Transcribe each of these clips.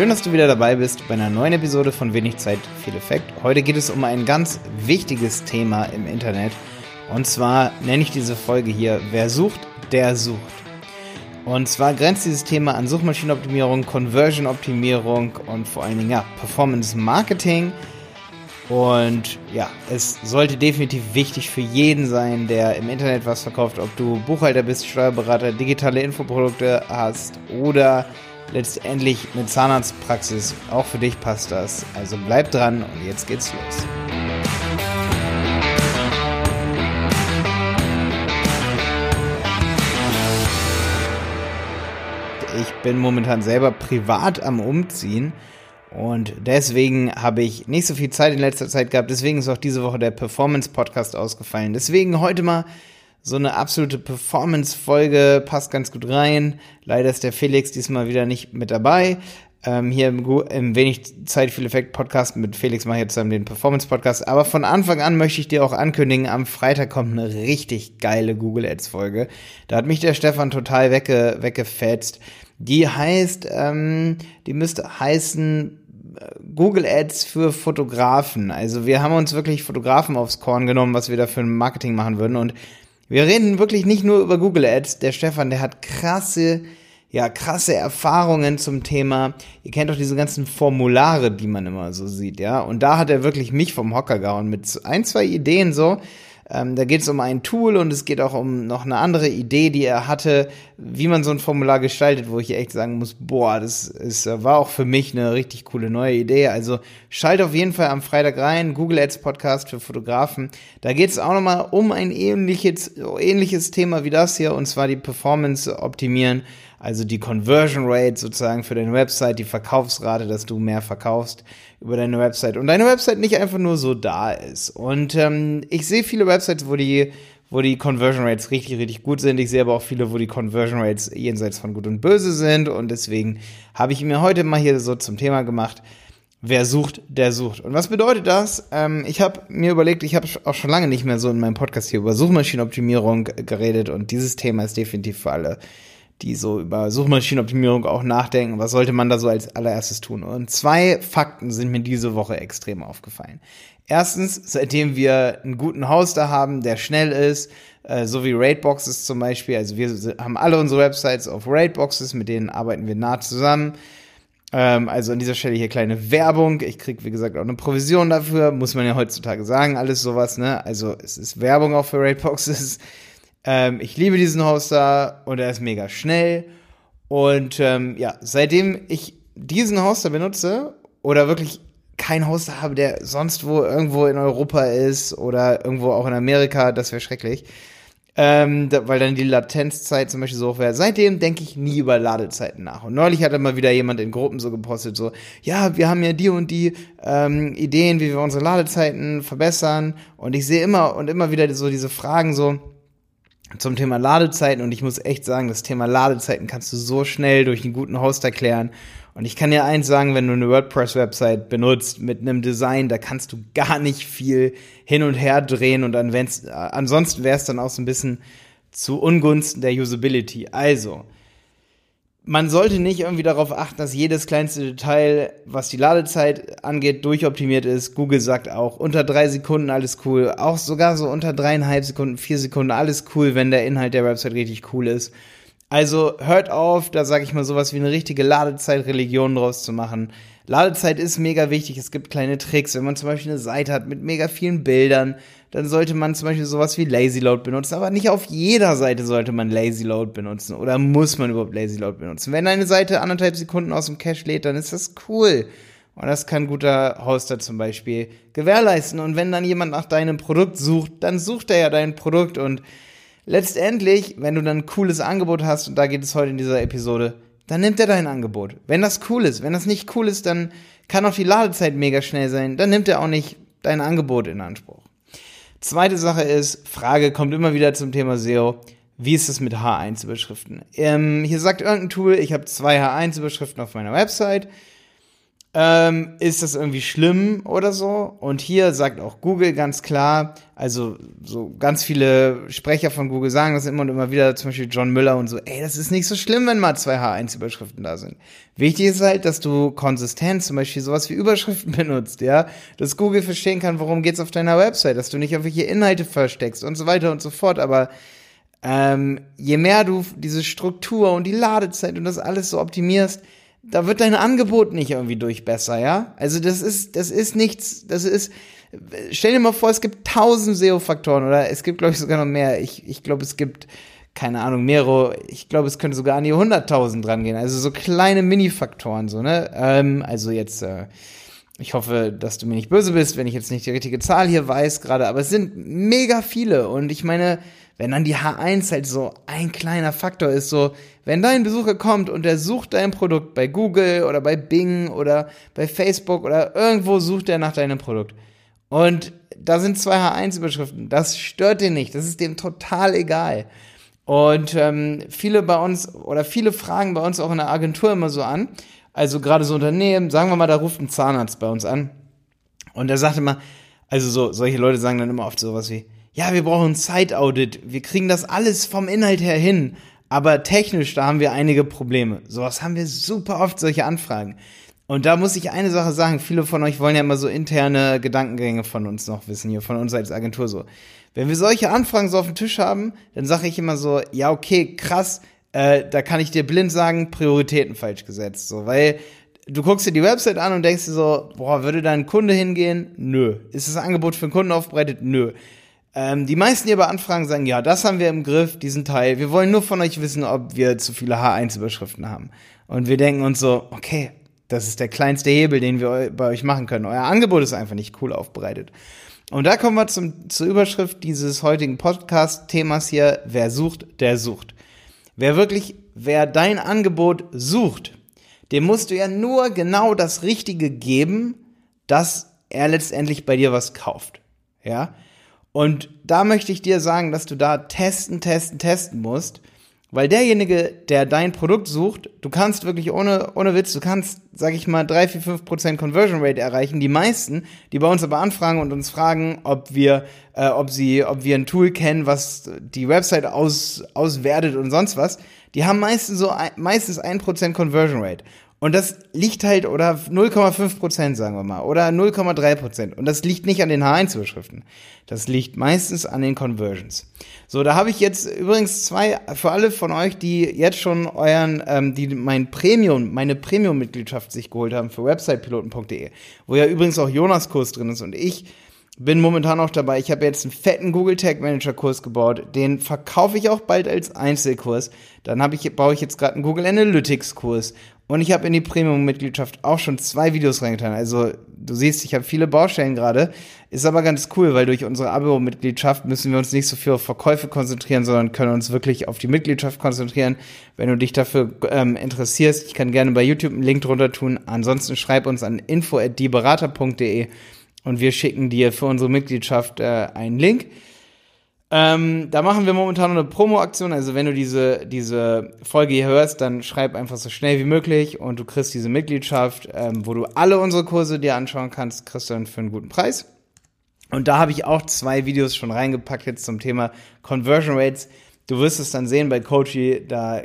Schön, dass du wieder dabei bist bei einer neuen Episode von Wenig Zeit, viel Effekt. Heute geht es um ein ganz wichtiges Thema im Internet. Und zwar nenne ich diese Folge hier, wer sucht, der sucht. Und zwar grenzt dieses Thema an Suchmaschinenoptimierung, Conversion-Optimierung und vor allen Dingen ja, Performance-Marketing. Und ja, es sollte definitiv wichtig für jeden sein, der im Internet was verkauft, ob du Buchhalter bist, Steuerberater, digitale Infoprodukte hast oder letztendlich eine Zahnarztpraxis. Auch für dich passt das. Also bleib dran und jetzt geht's los. Ich bin momentan selber privat am Umziehen und deswegen habe ich nicht so viel Zeit in letzter Zeit gehabt. Deswegen ist auch diese Woche der Performance-Podcast ausgefallen. Deswegen heute mal so eine absolute Performance-Folge, passt ganz gut rein. Leider ist der Felix diesmal wieder nicht mit dabei. Ähm, hier im, im wenig Zeit viel Effekt Podcast mit Felix mache ich jetzt zusammen den Performance Podcast. Aber von Anfang an möchte ich dir auch ankündigen, am Freitag kommt eine richtig geile Google Ads Folge. Da hat mich der Stefan total wegge weggefetzt. Die heißt, ähm, die müsste heißen äh, Google Ads für Fotografen. Also wir haben uns wirklich Fotografen aufs Korn genommen, was wir da für ein Marketing machen würden. Und wir reden wirklich nicht nur über Google Ads. Der Stefan, der hat krasse ja, krasse Erfahrungen zum Thema, ihr kennt doch diese ganzen Formulare, die man immer so sieht, ja. Und da hat er wirklich mich vom Hocker gehauen mit ein, zwei Ideen so, ähm, da geht es um ein Tool und es geht auch um noch eine andere Idee, die er hatte, wie man so ein Formular gestaltet, wo ich echt sagen muss, boah, das ist, war auch für mich eine richtig coole neue Idee. Also schalt auf jeden Fall am Freitag rein, Google Ads Podcast für Fotografen. Da geht es auch nochmal um ein ähnliches, ähnliches Thema wie das hier, und zwar die Performance optimieren also die Conversion Rate sozusagen für deine Website, die Verkaufsrate, dass du mehr verkaufst über deine Website und deine Website nicht einfach nur so da ist. Und ähm, ich sehe viele Websites, wo die wo die Conversion Rates richtig, richtig gut sind. Ich sehe aber auch viele, wo die Conversion Rates jenseits von gut und böse sind. Und deswegen habe ich mir heute mal hier so zum Thema gemacht, wer sucht, der sucht. Und was bedeutet das? Ähm, ich habe mir überlegt, ich habe auch schon lange nicht mehr so in meinem Podcast hier über Suchmaschinenoptimierung geredet. Und dieses Thema ist definitiv für alle die so über Suchmaschinenoptimierung auch nachdenken, was sollte man da so als allererstes tun. Und zwei Fakten sind mir diese Woche extrem aufgefallen. Erstens, seitdem wir einen guten Hoster haben, der schnell ist, äh, so wie Raidboxes zum Beispiel, also wir haben alle unsere Websites auf Raidboxes, mit denen arbeiten wir nah zusammen. Ähm, also an dieser Stelle hier kleine Werbung. Ich krieg wie gesagt auch eine Provision dafür, muss man ja heutzutage sagen, alles sowas, ne? Also es ist Werbung auch für Raidboxes. Ähm, ich liebe diesen Hoster und er ist mega schnell. Und ähm, ja, seitdem ich diesen Hoster benutze oder wirklich keinen Hoster habe, der sonst wo irgendwo in Europa ist oder irgendwo auch in Amerika, das wäre schrecklich. Ähm, da, weil dann die Latenzzeit zum Beispiel so hoch wäre. Seitdem denke ich nie über Ladezeiten nach. Und neulich hat immer wieder jemand in Gruppen so gepostet, so, ja, wir haben ja die und die ähm, Ideen, wie wir unsere Ladezeiten verbessern. Und ich sehe immer und immer wieder so diese Fragen so, zum Thema Ladezeiten und ich muss echt sagen, das Thema Ladezeiten kannst du so schnell durch einen guten Host erklären. Und ich kann dir eins sagen, wenn du eine WordPress-Website benutzt mit einem Design, da kannst du gar nicht viel hin und her drehen und äh, ansonsten wäre es dann auch so ein bisschen zu Ungunsten der Usability. Also, man sollte nicht irgendwie darauf achten, dass jedes kleinste Detail, was die Ladezeit angeht, durchoptimiert ist. Google sagt auch, unter drei Sekunden alles cool. Auch sogar so unter dreieinhalb Sekunden, vier Sekunden alles cool, wenn der Inhalt der Website richtig cool ist. Also hört auf, da sage ich mal sowas wie eine richtige Ladezeit-Religion draus zu machen. Ladezeit ist mega wichtig. Es gibt kleine Tricks. Wenn man zum Beispiel eine Seite hat mit mega vielen Bildern, dann sollte man zum Beispiel sowas wie Lazy Load benutzen. Aber nicht auf jeder Seite sollte man Lazy Load benutzen. Oder muss man überhaupt Lazy Load benutzen? Wenn eine Seite anderthalb Sekunden aus dem Cache lädt, dann ist das cool. Und das kann ein guter Hoster zum Beispiel gewährleisten. Und wenn dann jemand nach deinem Produkt sucht, dann sucht er ja dein Produkt. Und letztendlich, wenn du dann ein cooles Angebot hast, und da geht es heute in dieser Episode, dann nimmt er dein Angebot. Wenn das cool ist, wenn das nicht cool ist, dann kann auch die Ladezeit mega schnell sein, dann nimmt er auch nicht dein Angebot in Anspruch. Zweite Sache ist, Frage kommt immer wieder zum Thema SEO. Wie ist es mit H1-Überschriften? Ähm, hier sagt irgendein Tool, ich habe zwei H1-Überschriften auf meiner Website. Ähm, ist das irgendwie schlimm oder so? Und hier sagt auch Google ganz klar, also so ganz viele Sprecher von Google sagen das immer und immer wieder, zum Beispiel John Müller und so, ey, das ist nicht so schlimm, wenn mal zwei H1-Überschriften da sind. Wichtig ist halt, dass du konsistent zum Beispiel sowas wie Überschriften benutzt, ja, dass Google verstehen kann, worum geht's auf deiner Website, dass du nicht irgendwelche Inhalte versteckst und so weiter und so fort, aber ähm, je mehr du diese Struktur und die Ladezeit und das alles so optimierst, da wird dein Angebot nicht irgendwie durch besser, ja? Also das ist, das ist nichts, das ist, stell dir mal vor, es gibt tausend SEO-Faktoren oder es gibt, glaube ich, sogar noch mehr. Ich, ich glaube, es gibt, keine Ahnung, mehrere, ich glaube, es könnte sogar an die hunderttausend rangehen. Also so kleine Mini-Faktoren, so, ne? Ähm, also jetzt, äh, ich hoffe, dass du mir nicht böse bist, wenn ich jetzt nicht die richtige Zahl hier weiß gerade, aber es sind mega viele und ich meine, wenn dann die H1 halt so ein kleiner Faktor ist, so, wenn dein Besucher kommt und der sucht dein Produkt bei Google oder bei Bing oder bei Facebook oder irgendwo sucht er nach deinem Produkt. Und da sind zwei H1-Überschriften. Das stört den nicht. Das ist dem total egal. Und ähm, viele bei uns oder viele fragen bei uns auch in der Agentur immer so an. Also gerade so Unternehmen, sagen wir mal, da ruft ein Zahnarzt bei uns an. Und der sagt immer, also so, solche Leute sagen dann immer oft sowas wie, ja, wir brauchen ein Site-Audit, wir kriegen das alles vom Inhalt her hin, aber technisch, da haben wir einige Probleme. Sowas haben wir super oft, solche Anfragen. Und da muss ich eine Sache sagen, viele von euch wollen ja immer so interne Gedankengänge von uns noch wissen, hier von uns als Agentur so. Wenn wir solche Anfragen so auf dem Tisch haben, dann sage ich immer so, ja, okay, krass, äh, da kann ich dir blind sagen, Prioritäten falsch gesetzt. So, weil du guckst dir die Website an und denkst dir so, boah, würde da ein Kunde hingehen? Nö. Ist das Angebot für einen Kunden aufbereitet? Nö. Ähm, die meisten, die aber anfragen, sagen, ja, das haben wir im Griff, diesen Teil. Wir wollen nur von euch wissen, ob wir zu viele H1-Überschriften haben. Und wir denken uns so, okay, das ist der kleinste Hebel, den wir bei euch machen können. Euer Angebot ist einfach nicht cool aufbereitet. Und da kommen wir zum, zur Überschrift dieses heutigen Podcast-Themas hier. Wer sucht, der sucht. Wer wirklich, wer dein Angebot sucht, dem musst du ja nur genau das Richtige geben, dass er letztendlich bei dir was kauft. Ja? Und da möchte ich dir sagen, dass du da testen, testen, testen musst, weil derjenige, der dein Produkt sucht, du kannst wirklich ohne, ohne Witz, du kannst, sag ich mal, 3, 4, 5 Prozent Conversion Rate erreichen. Die meisten, die bei uns aber anfragen und uns fragen, ob wir, äh, ob sie, ob wir ein Tool kennen, was die Website aus, auswertet und sonst was, die haben meistens so, meistens 1 Prozent Conversion Rate. Und das liegt halt, oder 0,5 Prozent, sagen wir mal, oder 0,3 Prozent. Und das liegt nicht an den H1-Überschriften. Das liegt meistens an den Conversions. So, da habe ich jetzt übrigens zwei, für alle von euch, die jetzt schon euren, ähm, die mein Premium, meine Premium-Mitgliedschaft sich geholt haben für websitepiloten.de, wo ja übrigens auch Jonas Kurs drin ist und ich bin momentan auch dabei. Ich habe jetzt einen fetten Google Tag Manager Kurs gebaut. Den verkaufe ich auch bald als Einzelkurs. Dann habe ich, baue ich jetzt gerade einen Google Analytics Kurs und ich habe in die Premium-Mitgliedschaft auch schon zwei Videos reingetan. Also du siehst, ich habe viele Baustellen gerade. Ist aber ganz cool, weil durch unsere Abo-Mitgliedschaft müssen wir uns nicht so viel auf Verkäufe konzentrieren, sondern können uns wirklich auf die Mitgliedschaft konzentrieren. Wenn du dich dafür ähm, interessierst, ich kann gerne bei YouTube einen Link drunter tun. Ansonsten schreib uns an info@dieberater.de und wir schicken dir für unsere Mitgliedschaft äh, einen Link. Ähm, da machen wir momentan eine Promo-Aktion. Also wenn du diese, diese Folge hier hörst, dann schreib einfach so schnell wie möglich und du kriegst diese Mitgliedschaft, ähm, wo du alle unsere Kurse dir anschauen kannst, kriegst du dann für einen guten Preis. Und da habe ich auch zwei Videos schon reingepackt jetzt zum Thema Conversion Rates. Du wirst es dann sehen bei Coachy, da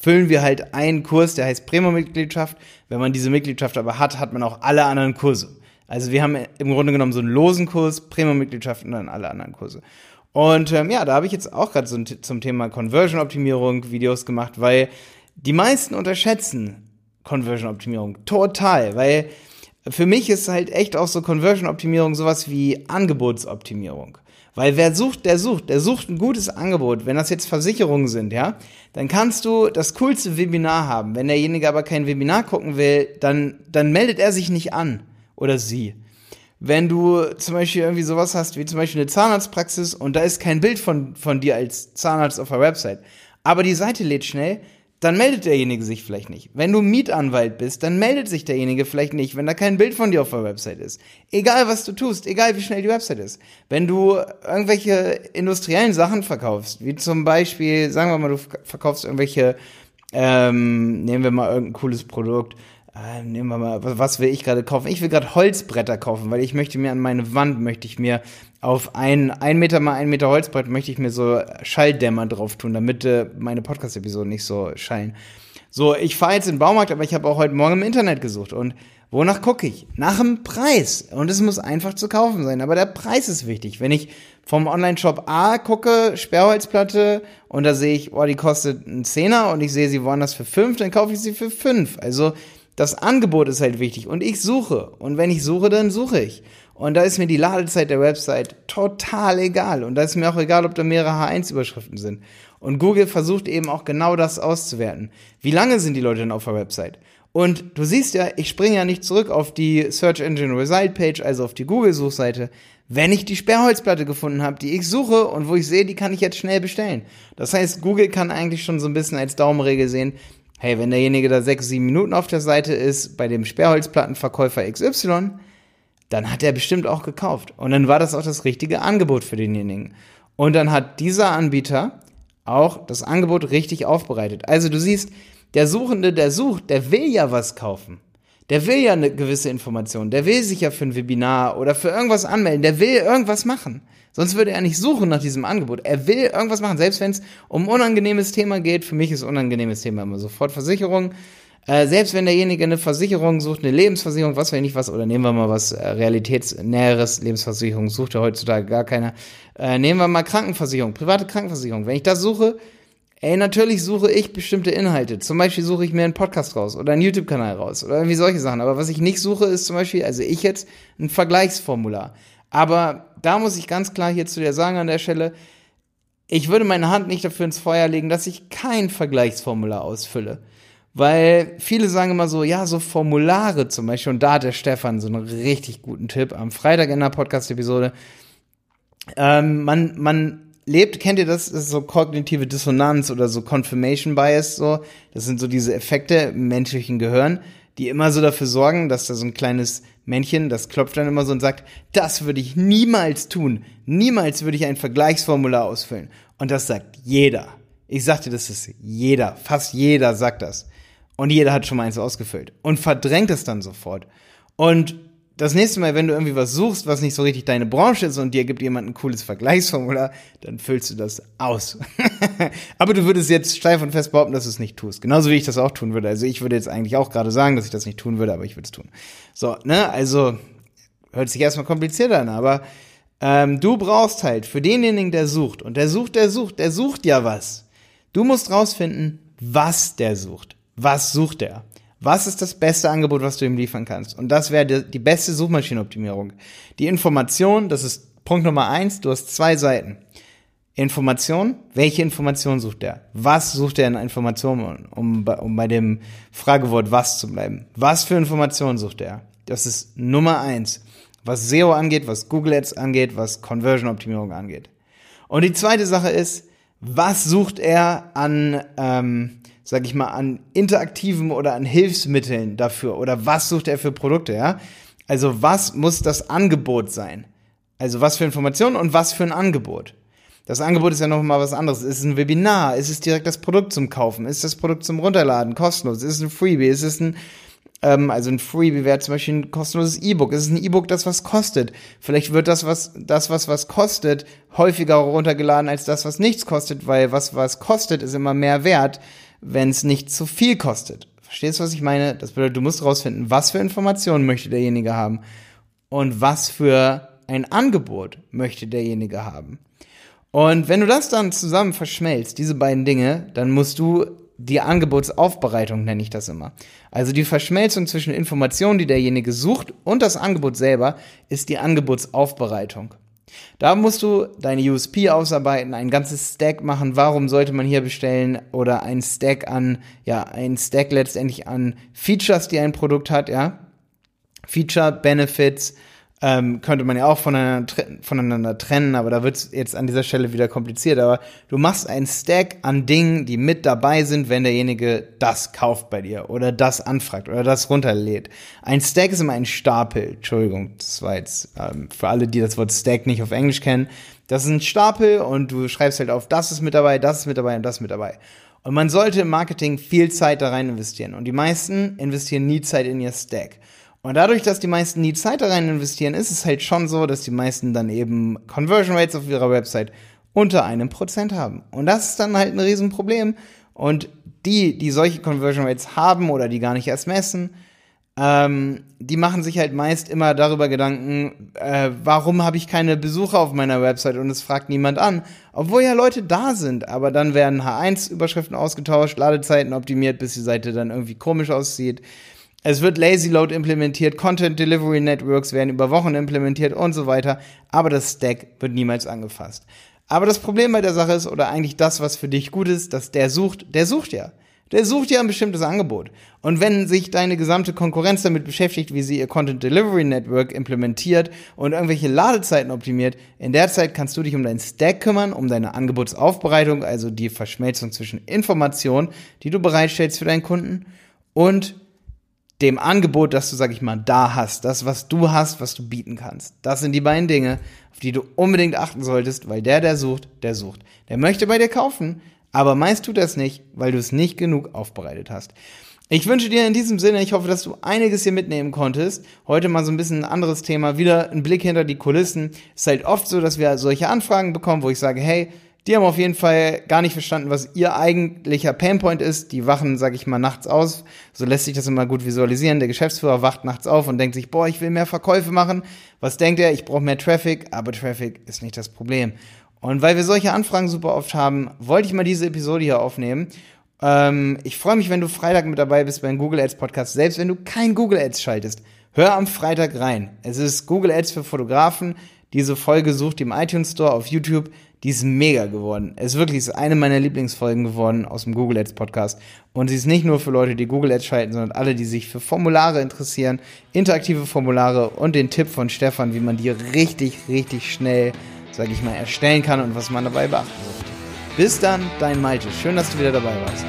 füllen wir halt einen Kurs, der heißt Premium-Mitgliedschaft. Wenn man diese Mitgliedschaft aber hat, hat man auch alle anderen Kurse. Also wir haben im Grunde genommen so einen losen Kurs, Premium-Mitgliedschaft und dann alle anderen Kurse. Und ähm, ja, da habe ich jetzt auch gerade so zum Thema Conversion-Optimierung Videos gemacht, weil die meisten unterschätzen Conversion-Optimierung total, weil für mich ist halt echt auch so Conversion-Optimierung sowas wie Angebotsoptimierung. Weil wer sucht, der sucht. Der sucht ein gutes Angebot. Wenn das jetzt Versicherungen sind, ja, dann kannst du das coolste Webinar haben. Wenn derjenige aber kein Webinar gucken will, dann, dann meldet er sich nicht an. Oder sie wenn du zum Beispiel irgendwie sowas hast, wie zum Beispiel eine Zahnarztpraxis und da ist kein Bild von, von dir als Zahnarzt auf der Website, aber die Seite lädt schnell, dann meldet derjenige sich vielleicht nicht. Wenn du Mietanwalt bist, dann meldet sich derjenige vielleicht nicht, wenn da kein Bild von dir auf der Website ist. Egal was du tust, egal wie schnell die Website ist. Wenn du irgendwelche industriellen Sachen verkaufst, wie zum Beispiel, sagen wir mal, du verkaufst irgendwelche, ähm, nehmen wir mal irgendein cooles Produkt, äh, nehmen wir mal, was will ich gerade kaufen? Ich will gerade Holzbretter kaufen, weil ich möchte mir an meine Wand, möchte ich mir auf ein, ein Meter mal ein Meter Holzbrett, möchte ich mir so Schalldämmer drauf tun, damit äh, meine Podcast-Episoden nicht so schallen. So, ich fahre jetzt in den Baumarkt, aber ich habe auch heute Morgen im Internet gesucht und wonach gucke ich? Nach dem Preis. Und es muss einfach zu kaufen sein, aber der Preis ist wichtig. Wenn ich vom Online-Shop A gucke, Sperrholzplatte, und da sehe ich, oh, die kostet einen Zehner und ich sehe sie woanders für fünf, dann kaufe ich sie für fünf. Also das Angebot ist halt wichtig und ich suche. Und wenn ich suche, dann suche ich. Und da ist mir die Ladezeit der Website total egal. Und da ist mir auch egal, ob da mehrere H1-Überschriften sind. Und Google versucht eben auch genau das auszuwerten. Wie lange sind die Leute denn auf der Website? Und du siehst ja, ich springe ja nicht zurück auf die Search Engine Result Page, also auf die Google-Suchseite, wenn ich die Sperrholzplatte gefunden habe, die ich suche und wo ich sehe, die kann ich jetzt schnell bestellen. Das heißt, Google kann eigentlich schon so ein bisschen als Daumenregel sehen, hey, wenn derjenige da sechs, sieben Minuten auf der Seite ist, bei dem Sperrholzplattenverkäufer XY, dann hat er bestimmt auch gekauft. Und dann war das auch das richtige Angebot für denjenigen. Und dann hat dieser Anbieter auch das Angebot richtig aufbereitet. Also du siehst, der Suchende, der sucht, der will ja was kaufen. Der will ja eine gewisse Information. Der will sich ja für ein Webinar oder für irgendwas anmelden. Der will irgendwas machen. Sonst würde er nicht suchen nach diesem Angebot. Er will irgendwas machen, selbst wenn es um unangenehmes Thema geht. Für mich ist unangenehmes Thema immer sofort Versicherung. Äh, selbst wenn derjenige eine Versicherung sucht, eine Lebensversicherung, was weiß ich was, oder nehmen wir mal was äh, realitätsnäheres, Lebensversicherung sucht ja heutzutage gar keiner. Äh, nehmen wir mal Krankenversicherung, private Krankenversicherung. Wenn ich das suche, ey, natürlich suche ich bestimmte Inhalte. Zum Beispiel suche ich mir einen Podcast raus oder einen YouTube-Kanal raus oder irgendwie solche Sachen. Aber was ich nicht suche, ist zum Beispiel, also ich jetzt, ein Vergleichsformular. Aber da muss ich ganz klar hier zu dir sagen an der Stelle, ich würde meine Hand nicht dafür ins Feuer legen, dass ich kein Vergleichsformular ausfülle. Weil viele sagen immer so, ja, so Formulare zum Beispiel, und da hat der Stefan so einen richtig guten Tipp am Freitag in der Podcast-Episode. Ähm, man, man lebt, kennt ihr das? Das ist so kognitive Dissonanz oder so Confirmation Bias, so. Das sind so diese Effekte im menschlichen Gehirn, die immer so dafür sorgen, dass da so ein kleines Männchen, das klopft dann immer so und sagt, das würde ich niemals tun. Niemals würde ich ein Vergleichsformular ausfüllen. Und das sagt jeder. Ich sagte, das ist jeder. Fast jeder sagt das. Und jeder hat schon mal eins ausgefüllt. Und verdrängt es dann sofort. Und das nächste Mal, wenn du irgendwie was suchst, was nicht so richtig deine Branche ist und dir gibt jemand ein cooles Vergleichsformular, dann füllst du das aus. Aber du würdest jetzt steif und fest behaupten, dass du es nicht tust. Genauso wie ich das auch tun würde. Also ich würde jetzt eigentlich auch gerade sagen, dass ich das nicht tun würde, aber ich würde es tun. So, ne, also hört sich erstmal kompliziert an, aber ähm, du brauchst halt für denjenigen, der sucht, und der sucht, der sucht, der sucht ja was. Du musst rausfinden, was der sucht. Was sucht er? Was ist das beste Angebot, was du ihm liefern kannst? Und das wäre die, beste Suchmaschinenoptimierung. Die Information, das ist Punkt Nummer eins, du hast zwei Seiten. Information, welche Information sucht er? Was sucht er in Informationen, um, um bei dem Fragewort was zu bleiben? Was für Informationen sucht er? Das ist Nummer eins, was SEO angeht, was Google Ads angeht, was Conversion-Optimierung angeht. Und die zweite Sache ist, was sucht er an ähm, sag ich mal, an interaktiven oder an Hilfsmitteln dafür? Oder was sucht er für Produkte, ja? Also was muss das Angebot sein? Also was für Informationen und was für ein Angebot? Das Angebot ist ja noch mal was anderes. Ist es ein Webinar? Ist es direkt das Produkt zum Kaufen? Ist das Produkt zum Runterladen kostenlos? Ist es ein Freebie? Ist es ein ähm, also ein Freebie wäre zum Beispiel ein kostenloses E-Book. Ist es ein E-Book, das was kostet? Vielleicht wird das was das was was kostet häufiger runtergeladen als das was nichts kostet, weil was was kostet ist immer mehr wert wenn es nicht zu viel kostet. Verstehst du, was ich meine? Das bedeutet, du musst rausfinden, was für Informationen möchte derjenige haben und was für ein Angebot möchte derjenige haben. Und wenn du das dann zusammen verschmelzt, diese beiden Dinge, dann musst du die Angebotsaufbereitung nenne ich das immer. Also die Verschmelzung zwischen Informationen, die derjenige sucht und das Angebot selber, ist die Angebotsaufbereitung. Da musst du deine USP ausarbeiten, ein ganzes Stack machen. Warum sollte man hier bestellen? Oder ein Stack an, ja, ein Stack letztendlich an Features, die ein Produkt hat, ja. Feature, Benefits, ähm, könnte man ja auch voneinander, voneinander trennen, aber da wird es jetzt an dieser Stelle wieder kompliziert. Aber du machst einen Stack an Dingen, die mit dabei sind, wenn derjenige das kauft bei dir oder das anfragt oder das runterlädt. Ein Stack ist immer ein Stapel. Entschuldigung, das war jetzt ähm, für alle, die das Wort Stack nicht auf Englisch kennen. Das ist ein Stapel und du schreibst halt auf, das ist mit dabei, das ist mit dabei und das ist mit dabei. Und man sollte im Marketing viel Zeit da rein investieren. Und die meisten investieren nie Zeit in ihr Stack. Und dadurch, dass die meisten nie Zeit da rein investieren, ist es halt schon so, dass die meisten dann eben Conversion Rates auf ihrer Website unter einem Prozent haben. Und das ist dann halt ein Riesenproblem. Und die, die solche Conversion Rates haben oder die gar nicht erst messen, ähm, die machen sich halt meist immer darüber Gedanken, äh, warum habe ich keine Besucher auf meiner Website und es fragt niemand an. Obwohl ja Leute da sind, aber dann werden H1-Überschriften ausgetauscht, Ladezeiten optimiert, bis die Seite dann irgendwie komisch aussieht. Es wird Lazy Load implementiert, Content Delivery Networks werden über Wochen implementiert und so weiter, aber das Stack wird niemals angefasst. Aber das Problem bei der Sache ist, oder eigentlich das, was für dich gut ist, dass der sucht, der sucht ja. Der sucht ja ein bestimmtes Angebot. Und wenn sich deine gesamte Konkurrenz damit beschäftigt, wie sie ihr Content Delivery Network implementiert und irgendwelche Ladezeiten optimiert, in der Zeit kannst du dich um deinen Stack kümmern, um deine Angebotsaufbereitung, also die Verschmelzung zwischen Informationen, die du bereitstellst für deinen Kunden und dem Angebot, das du, sag ich mal, da hast, das, was du hast, was du bieten kannst. Das sind die beiden Dinge, auf die du unbedingt achten solltest, weil der, der sucht, der sucht. Der möchte bei dir kaufen, aber meist tut er es nicht, weil du es nicht genug aufbereitet hast. Ich wünsche dir in diesem Sinne, ich hoffe, dass du einiges hier mitnehmen konntest. Heute mal so ein bisschen ein anderes Thema, wieder ein Blick hinter die Kulissen. Es ist halt oft so, dass wir solche Anfragen bekommen, wo ich sage, hey, die haben auf jeden Fall gar nicht verstanden, was ihr eigentlicher Painpoint ist. Die wachen, sag ich mal, nachts aus. So lässt sich das immer gut visualisieren. Der Geschäftsführer wacht nachts auf und denkt sich, boah, ich will mehr Verkäufe machen. Was denkt er? Ich brauche mehr Traffic, aber Traffic ist nicht das Problem. Und weil wir solche Anfragen super oft haben, wollte ich mal diese Episode hier aufnehmen. Ähm, ich freue mich, wenn du Freitag mit dabei bist beim Google Ads Podcast, selbst wenn du kein Google Ads schaltest. Hör am Freitag rein. Es ist Google Ads für Fotografen. Diese Folge sucht im iTunes Store auf YouTube. Die ist mega geworden. Es ist wirklich eine meiner Lieblingsfolgen geworden aus dem Google Ads Podcast. Und sie ist nicht nur für Leute, die Google Ads schalten, sondern alle, die sich für Formulare interessieren, interaktive Formulare und den Tipp von Stefan, wie man die richtig, richtig schnell, sag ich mal, erstellen kann und was man dabei beachten sollte. Bis dann, dein Malte. Schön, dass du wieder dabei warst.